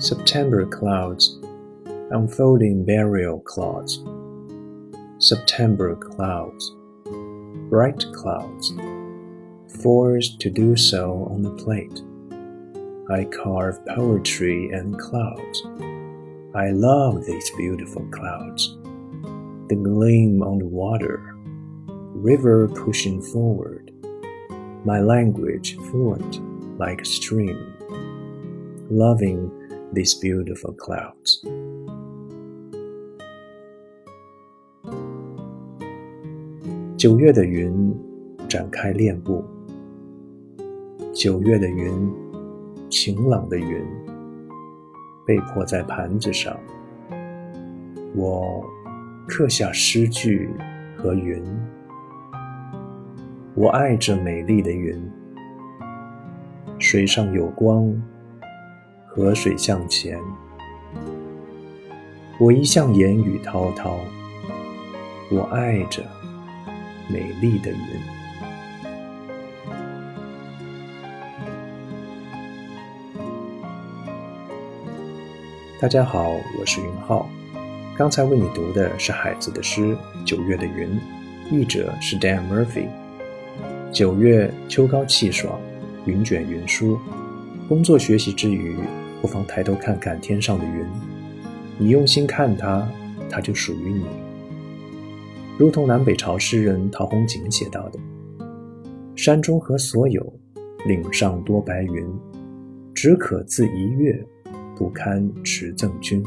September clouds, unfolding burial clouds. September clouds, bright clouds, forced to do so on the plate. I carve poetry and clouds. I love these beautiful clouds. The gleam on the water, river pushing forward, my language fluent like a stream, loving these beautiful clouds. 九月的云展开练步，九月的云，晴朗的云，被迫在盘子上。我刻下诗句和云，我爱这美丽的云。水上有光，河水向前。我一向言语滔滔，我爱着。美丽的云。大家好，我是云浩。刚才为你读的是海子的诗《九月的云》，译者是 Dan Murphy。九月秋高气爽，云卷云舒。工作学习之余，不妨抬头看看天上的云。你用心看它，它就属于你。如同南北朝诗人陶弘景写到的：“山中何所有，岭上多白云。只可自一月，不堪持赠君。”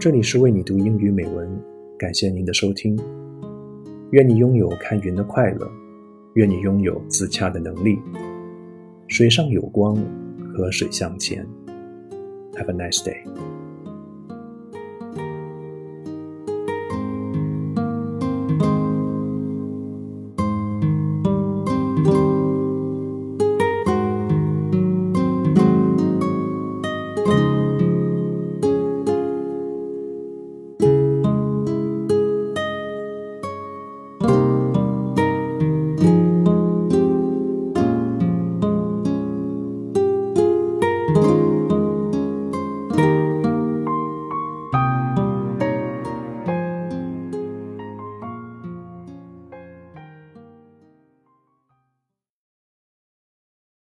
这里是为你读英语美文，感谢您的收听。愿你拥有看云的快乐，愿你拥有自洽的能力。水上有光，河水向前。Have a nice day.